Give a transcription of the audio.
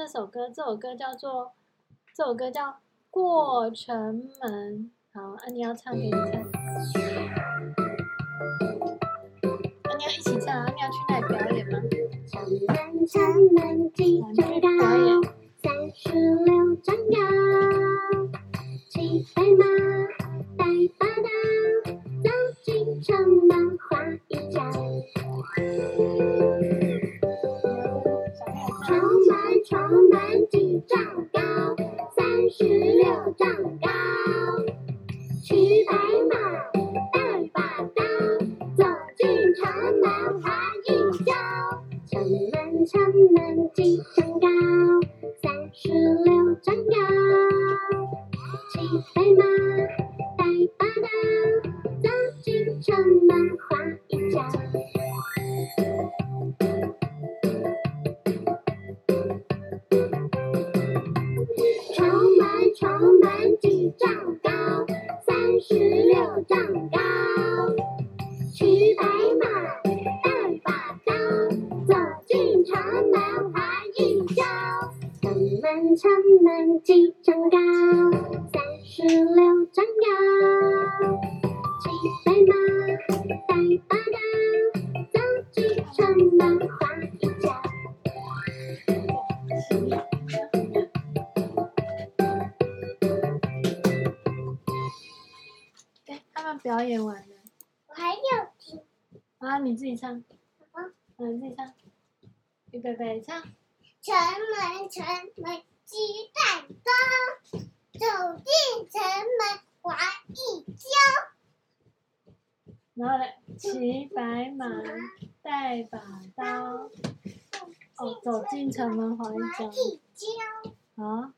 这首歌，这首歌叫做，这首歌叫《过城门》。好，啊，你要唱给你看。啊，你要一起唱啊？你要去那里表演吗？城门，城门几丈高？三十六丈高。骑白马，带把刀，走进城城门几丈高？三十六丈高。骑白马，带把刀，走进城门滑一跤。城门，城门几丈高？三十六丈长高。骑白马，带把刀，走进城门画一跤。城门，城门几丈高？三十六丈高。他们表演完了。我还要听。啊，你自己唱。嗯。嗯，你自己唱。预备备，唱。城门，城门几丈高？走进城门画一跤。然后呢，骑白马，带把刀。哦，走进城门画一跤。啊。